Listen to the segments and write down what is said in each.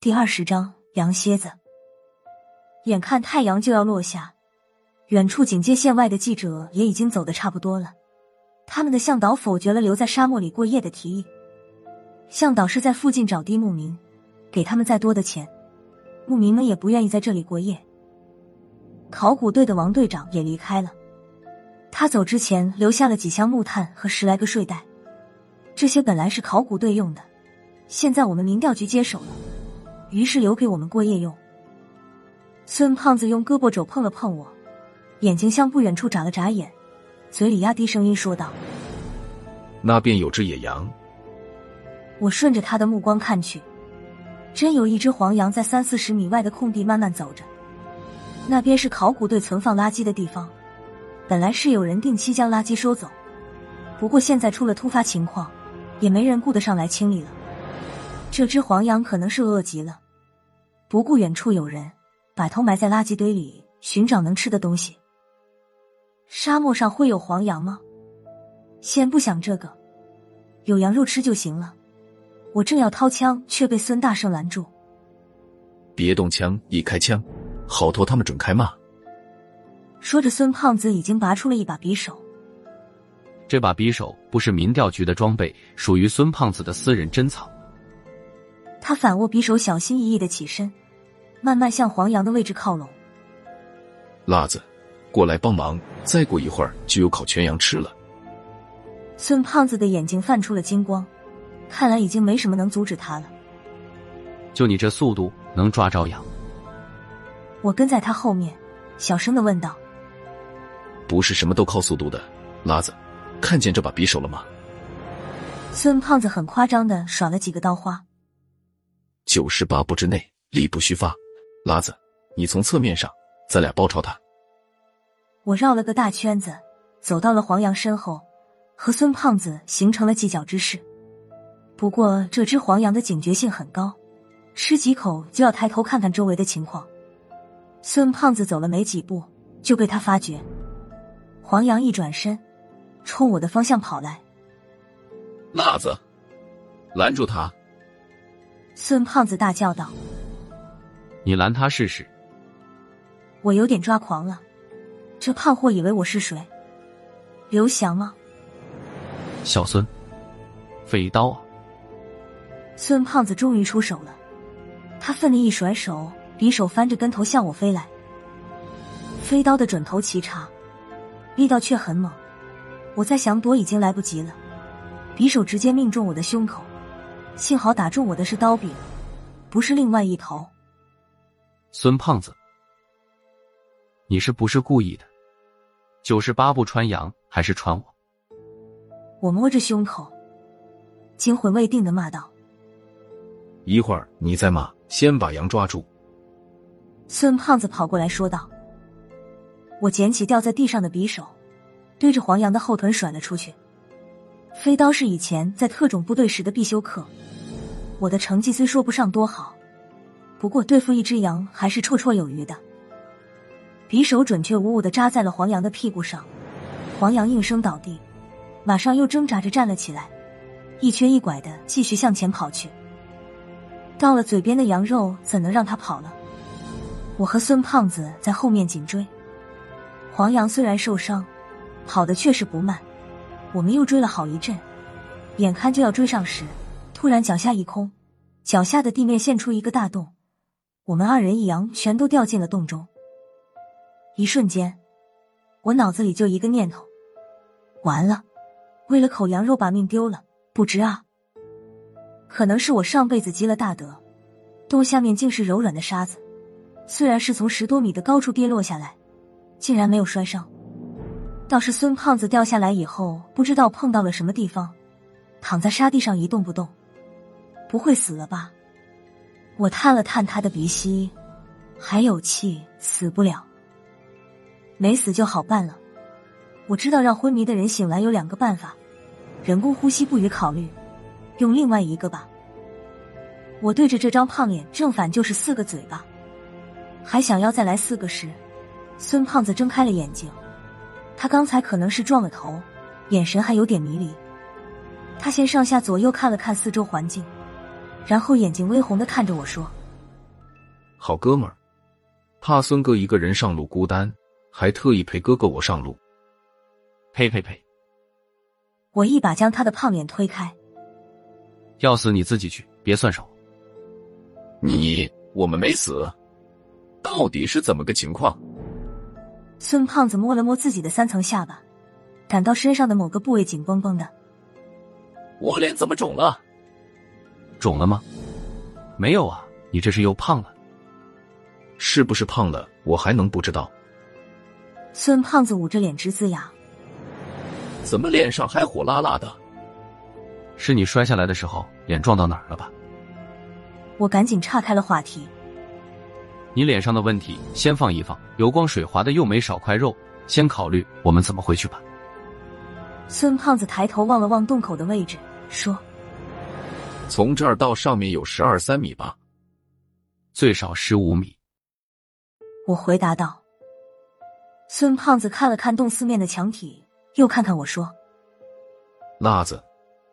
第二十章羊蝎子。眼看太阳就要落下，远处警戒线外的记者也已经走的差不多了。他们的向导否决了留在沙漠里过夜的提议。向导是在附近找地牧民，给他们再多的钱，牧民们也不愿意在这里过夜。考古队的王队长也离开了，他走之前留下了几箱木炭和十来个睡袋，这些本来是考古队用的，现在我们民调局接手了。于是留给我们过夜用。孙胖子用胳膊肘碰了碰我，眼睛向不远处眨了眨眼，嘴里压低声音说道：“那边有只野羊。”我顺着他的目光看去，真有一只黄羊在三四十米外的空地慢慢走着。那边是考古队存放垃圾的地方，本来是有人定期将垃圾收走，不过现在出了突发情况，也没人顾得上来清理了。这只黄羊可能是饿极了，不顾远处有人，把头埋在垃圾堆里寻找能吃的东西。沙漠上会有黄羊吗？先不想这个，有羊肉吃就行了。我正要掏枪，却被孙大圣拦住：“别动枪，一开枪，好头他们准开骂。”说着，孙胖子已经拔出了一把匕首。这把匕首不是民调局的装备，属于孙胖子的私人珍藏。他反握匕首，小心翼翼的起身，慢慢向黄羊的位置靠拢。辣子，过来帮忙！再过一会儿就有烤全羊吃了。孙胖子的眼睛泛出了金光，看来已经没什么能阻止他了。就你这速度，能抓着羊？我跟在他后面，小声的问道：“不是什么都靠速度的，辣子，看见这把匕首了吗？”孙胖子很夸张的耍了几个刀花。九十八步之内，力不虚发。拉子，你从侧面上，咱俩包抄他。我绕了个大圈子，走到了黄羊身后，和孙胖子形成了犄角之势。不过这只黄羊的警觉性很高，吃几口就要抬头看看周围的情况。孙胖子走了没几步，就被他发觉。黄羊一转身，冲我的方向跑来。辣子，拦住他！孙胖子大叫道：“你拦他试试！”我有点抓狂了，这胖货以为我是谁？刘翔吗？小孙，飞刀啊！孙胖子终于出手了，他奋力一甩手，匕首翻着跟头向我飞来。飞刀的准头奇差，力道却很猛，我在想躲已经来不及了，匕首直接命中我的胸口。幸好打中我的是刀柄，不是另外一头。孙胖子，你是不是故意的？九十八步穿杨还是穿我？我摸着胸口，惊魂未定的骂道：“一会儿你再骂，先把羊抓住。”孙胖子跑过来说道：“我捡起掉在地上的匕首，对着黄羊的后臀甩了出去。飞刀是以前在特种部队时的必修课。”我的成绩虽说不上多好，不过对付一只羊还是绰绰有余的。匕首准确无误的扎在了黄羊的屁股上，黄羊应声倒地，马上又挣扎着站了起来，一瘸一拐的继续向前跑去。到了嘴边的羊肉怎能让他跑了？我和孙胖子在后面紧追。黄羊虽然受伤，跑的确实不慢。我们又追了好一阵，眼看就要追上时。突然，脚下一空，脚下的地面现出一个大洞，我们二人一羊全都掉进了洞中。一瞬间，我脑子里就一个念头：完了，为了口羊肉把命丢了，不值啊！可能是我上辈子积了大德，洞下面竟是柔软的沙子，虽然是从十多米的高处跌落下来，竟然没有摔伤，倒是孙胖子掉下来以后，不知道碰到了什么地方，躺在沙地上一动不动。不会死了吧？我探了探他的鼻息，还有气，死不了。没死就好办了。我知道让昏迷的人醒来有两个办法：人工呼吸不予考虑，用另外一个吧。我对着这张胖脸正反就是四个嘴巴，还想要再来四个时，孙胖子睁开了眼睛。他刚才可能是撞了头，眼神还有点迷离。他先上下左右看了看四周环境。然后眼睛微红的看着我说：“好哥们儿，怕孙哥一个人上路孤单，还特意陪哥哥我上路。呸呸呸！我一把将他的胖脸推开。要死你自己去，别算手。你我们没死，到底是怎么个情况？孙胖子摸了摸自己的三层下巴，感到身上的某个部位紧绷绷的。我脸怎么肿了？肿了吗？没有啊，你这是又胖了。是不是胖了？我还能不知道？孙胖子捂着脸直呲牙。怎么脸上还火辣辣的？是你摔下来的时候脸撞到哪儿了吧？我赶紧岔开了话题。你脸上的问题先放一放，油光水滑的又没少块肉，先考虑我们怎么回去吧。孙胖子抬头望了望洞口的位置，说：“从这儿到上面有十二三米吧，最少十五米。”我回答道。孙胖子看了看洞四面的墙体，又看看我说：“辣子，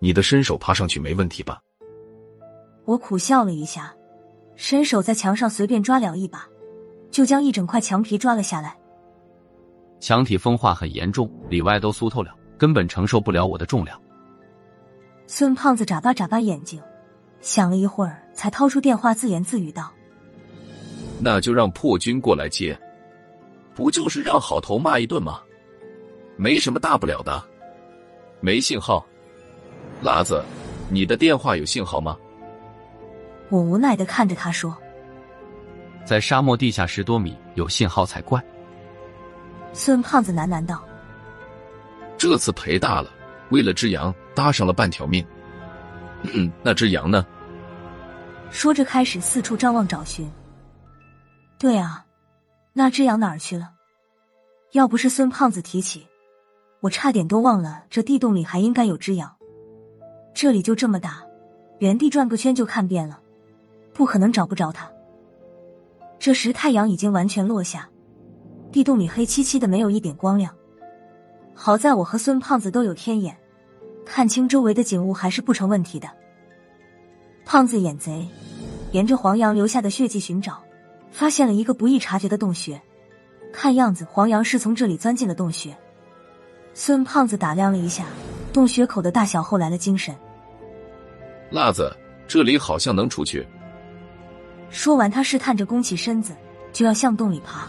你的身手爬上去没问题吧？”我苦笑了一下，伸手在墙上随便抓了一把，就将一整块墙皮抓了下来。墙体风化很严重，里外都酥透了，根本承受不了我的重量。孙胖子眨巴眨巴眼睛，想了一会儿，才掏出电话，自言自语道：“那就让破军过来接，不就是让好头骂一顿吗？没什么大不了的。没信号，喇子，你的电话有信号吗？”我无奈的看着他说：“在沙漠地下十多米有信号才怪。”孙胖子喃喃道：“这次赔大了，为了只羊搭上了半条命。嗯，那只羊呢？”说着开始四处张望找寻。对啊，那只羊哪儿去了？要不是孙胖子提起，我差点都忘了这地洞里还应该有只羊。这里就这么大，原地转个圈就看遍了。不可能找不着他。这时太阳已经完全落下，地洞里黑漆漆的，没有一点光亮。好在我和孙胖子都有天眼，看清周围的景物还是不成问题的。胖子眼贼，沿着黄羊留下的血迹寻找，发现了一个不易察觉的洞穴。看样子黄羊是从这里钻进了洞穴。孙胖子打量了一下洞穴口的大小后来了精神。辣子，这里好像能出去。说完，他试探着弓起身子，就要向洞里爬。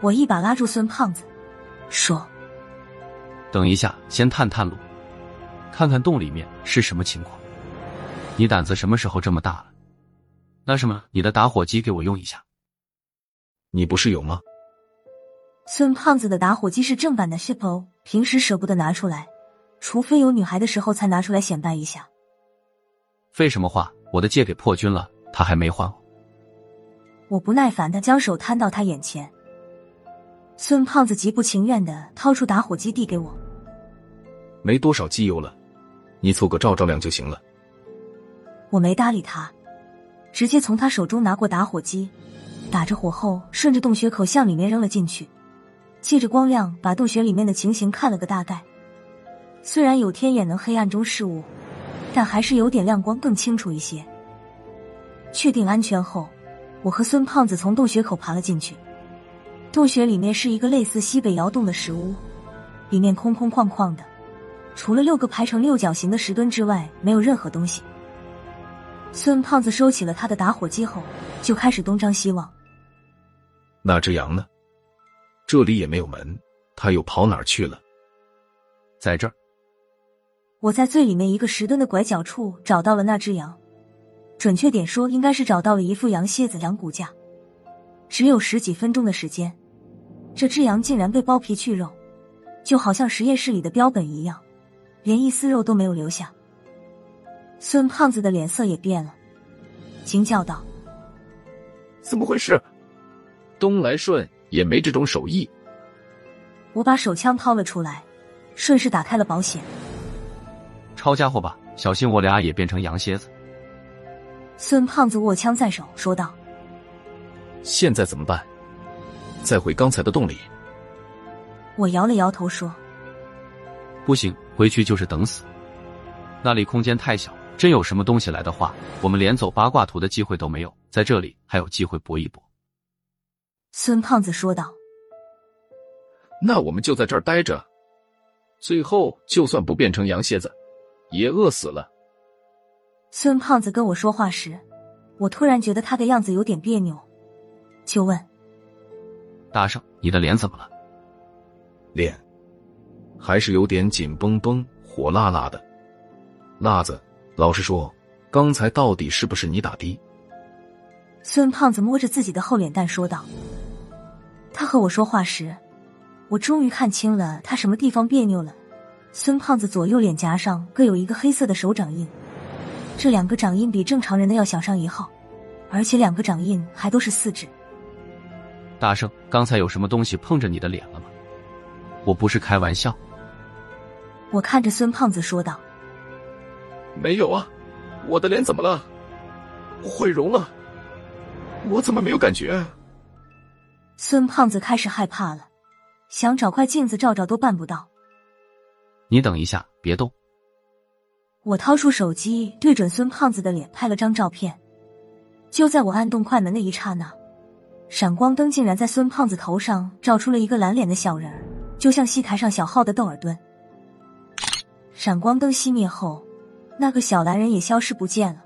我一把拉住孙胖子，说：“等一下，先探探路，看看洞里面是什么情况。你胆子什么时候这么大了？那什么，你的打火机给我用一下。你不是有吗？”孙胖子的打火机是正版的 s h i p o 平时舍不得拿出来，除非有女孩的时候才拿出来显摆一下。废什么话？我的借给破军了。他还没还我，我不耐烦的将手摊到他眼前。孙胖子极不情愿的掏出打火机递给我，没多少机油了，你凑个照照亮就行了。我没搭理他，直接从他手中拿过打火机，打着火后顺着洞穴口向里面扔了进去，借着光亮把洞穴里面的情形看了个大概。虽然有天眼能黑暗中视物，但还是有点亮光更清楚一些。确定安全后，我和孙胖子从洞穴口爬了进去。洞穴里面是一个类似西北窑洞的石屋，里面空空旷旷的，除了六个排成六角形的石墩之外，没有任何东西。孙胖子收起了他的打火机后，就开始东张西望。那只羊呢？这里也没有门，它又跑哪儿去了？在这儿，我在最里面一个石墩的拐角处找到了那只羊。准确点说，应该是找到了一副羊蝎子、羊骨架。只有十几分钟的时间，这只羊竟然被剥皮去肉，就好像实验室里的标本一样，连一丝肉都没有留下。孙胖子的脸色也变了，惊叫道：“怎么回事？东来顺也没这种手艺。”我把手枪掏了出来，顺势打开了保险。抄家伙吧，小心我俩也变成羊蝎子。孙胖子握枪在手，说道：“现在怎么办？再回刚才的洞里？”我摇了摇头说：“不行，回去就是等死。那里空间太小，真有什么东西来的话，我们连走八卦图的机会都没有，在这里还有机会搏一搏。”孙胖子说道。“那我们就在这儿待着，最后就算不变成羊蝎子，也饿死了。”孙胖子跟我说话时，我突然觉得他的样子有点别扭，就问：“大圣，你的脸怎么了？”脸还是有点紧绷绷、火辣辣的。辣子，老实说，刚才到底是不是你打的？孙胖子摸着自己的厚脸蛋说道。他和我说话时，我终于看清了他什么地方别扭了。孙胖子左右脸颊上各有一个黑色的手掌印。这两个掌印比正常人的要小上一号，而且两个掌印还都是四指。大圣，刚才有什么东西碰着你的脸了吗？我不是开玩笑。我看着孙胖子说道：“没有啊，我的脸怎么了？毁容了？我怎么没有感觉？”孙胖子开始害怕了，想找块镜子照照都办不到。你等一下，别动。我掏出手机，对准孙胖子的脸拍了张照片。就在我按动快门的一刹那，闪光灯竟然在孙胖子头上照出了一个蓝脸的小人儿，就像戏台上小号的窦尔敦。闪光灯熄灭后，那个小蓝人也消失不见了。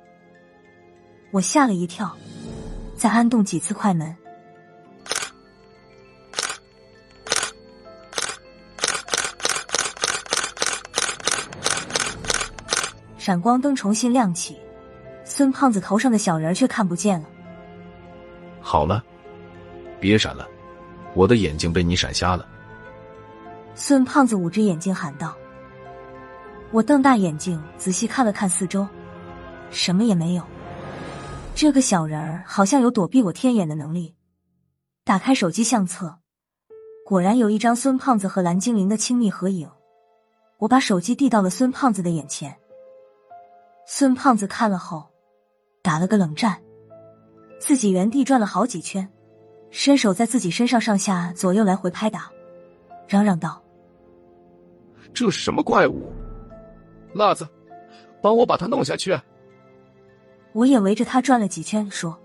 我吓了一跳，再按动几次快门。闪光灯重新亮起，孙胖子头上的小人却看不见了。好了，别闪了，我的眼睛被你闪瞎了。孙胖子捂着眼睛喊道。我瞪大眼睛仔细看了看四周，什么也没有。这个小人儿好像有躲避我天眼的能力。打开手机相册，果然有一张孙胖子和蓝精灵的亲密合影。我把手机递到了孙胖子的眼前。孙胖子看了后，打了个冷战，自己原地转了好几圈，伸手在自己身上上下左右来回拍打，嚷嚷道：“这是什么怪物？辣子，帮我把它弄下去。”我也围着他转了几圈，说：“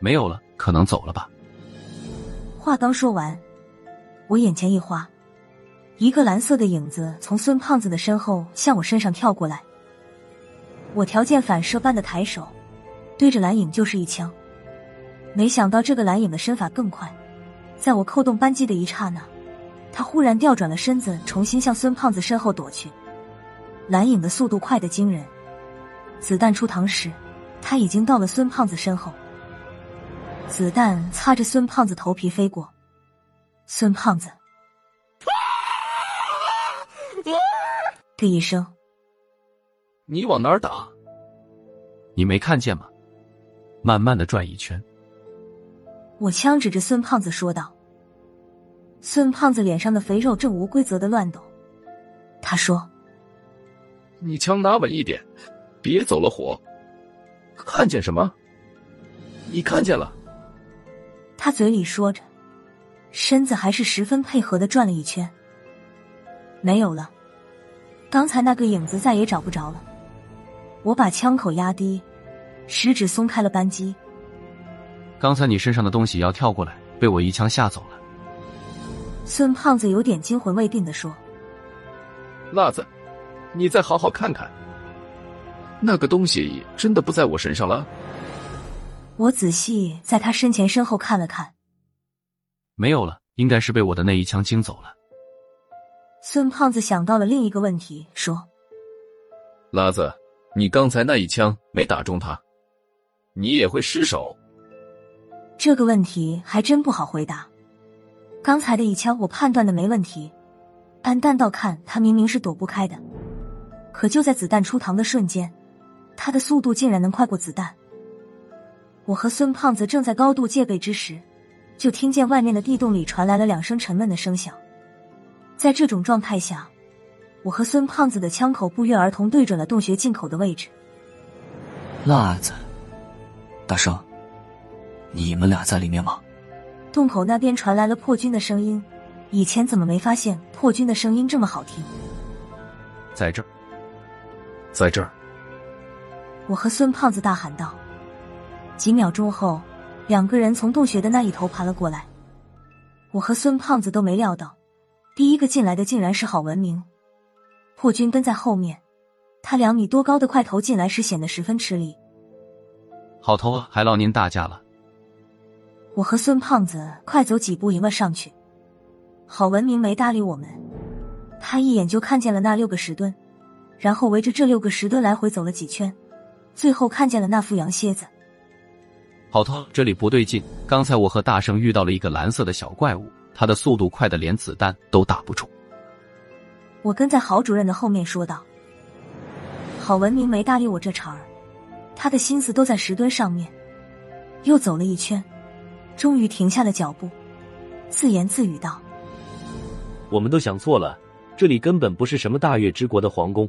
没有了，可能走了吧。”话刚说完，我眼前一花，一个蓝色的影子从孙胖子的身后向我身上跳过来。我条件反射般的抬手，对着蓝影就是一枪。没想到这个蓝影的身法更快，在我扣动扳机的一刹那，他忽然调转了身子，重新向孙胖子身后躲去。蓝影的速度快得惊人，子弹出膛时，他已经到了孙胖子身后。子弹擦着孙胖子头皮飞过，孙胖子的一声。你往哪儿打？你没看见吗？慢慢的转一圈。我枪指着孙胖子说道。孙胖子脸上的肥肉正无规则的乱抖。他说：“你枪拿稳一点，别走了火。看见什么？你看见了？”他嘴里说着，身子还是十分配合的转了一圈。没有了，刚才那个影子再也找不着了。我把枪口压低，食指松开了扳机。刚才你身上的东西要跳过来，被我一枪吓走了。孙胖子有点惊魂未定的说：“辣子，你再好好看看，那个东西真的不在我身上了。”我仔细在他身前身后看了看，没有了，应该是被我的那一枪惊走了。孙胖子想到了另一个问题，说：“辣子。”你刚才那一枪没打中他，你也会失手。这个问题还真不好回答。刚才的一枪我判断的没问题，按弹道看他明明是躲不开的，可就在子弹出膛的瞬间，他的速度竟然能快过子弹。我和孙胖子正在高度戒备之时，就听见外面的地洞里传来了两声沉闷的声响。在这种状态下。我和孙胖子的枪口不约而同对准了洞穴进口的位置。辣子，大圣，你们俩在里面吗？洞口那边传来了破军的声音。以前怎么没发现破军的声音这么好听？在这儿，在这儿。我和孙胖子大喊道。几秒钟后，两个人从洞穴的那一头爬了过来。我和孙胖子都没料到，第一个进来的竟然是郝文明。破军跟在后面，他两米多高的块头进来时显得十分吃力。好头还劳您大驾了。我和孙胖子快走几步迎了上去。郝文明没搭理我们，他一眼就看见了那六个石墩，然后围着这六个石墩来回走了几圈，最后看见了那副羊蝎子。好头，这里不对劲！刚才我和大圣遇到了一个蓝色的小怪物，它的速度快的连子弹都打不住。我跟在郝主任的后面说道。郝文明没搭理我这茬儿，他的心思都在石墩上面。又走了一圈，终于停下了脚步，自言自语道：“我们都想错了，这里根本不是什么大月之国的皇宫，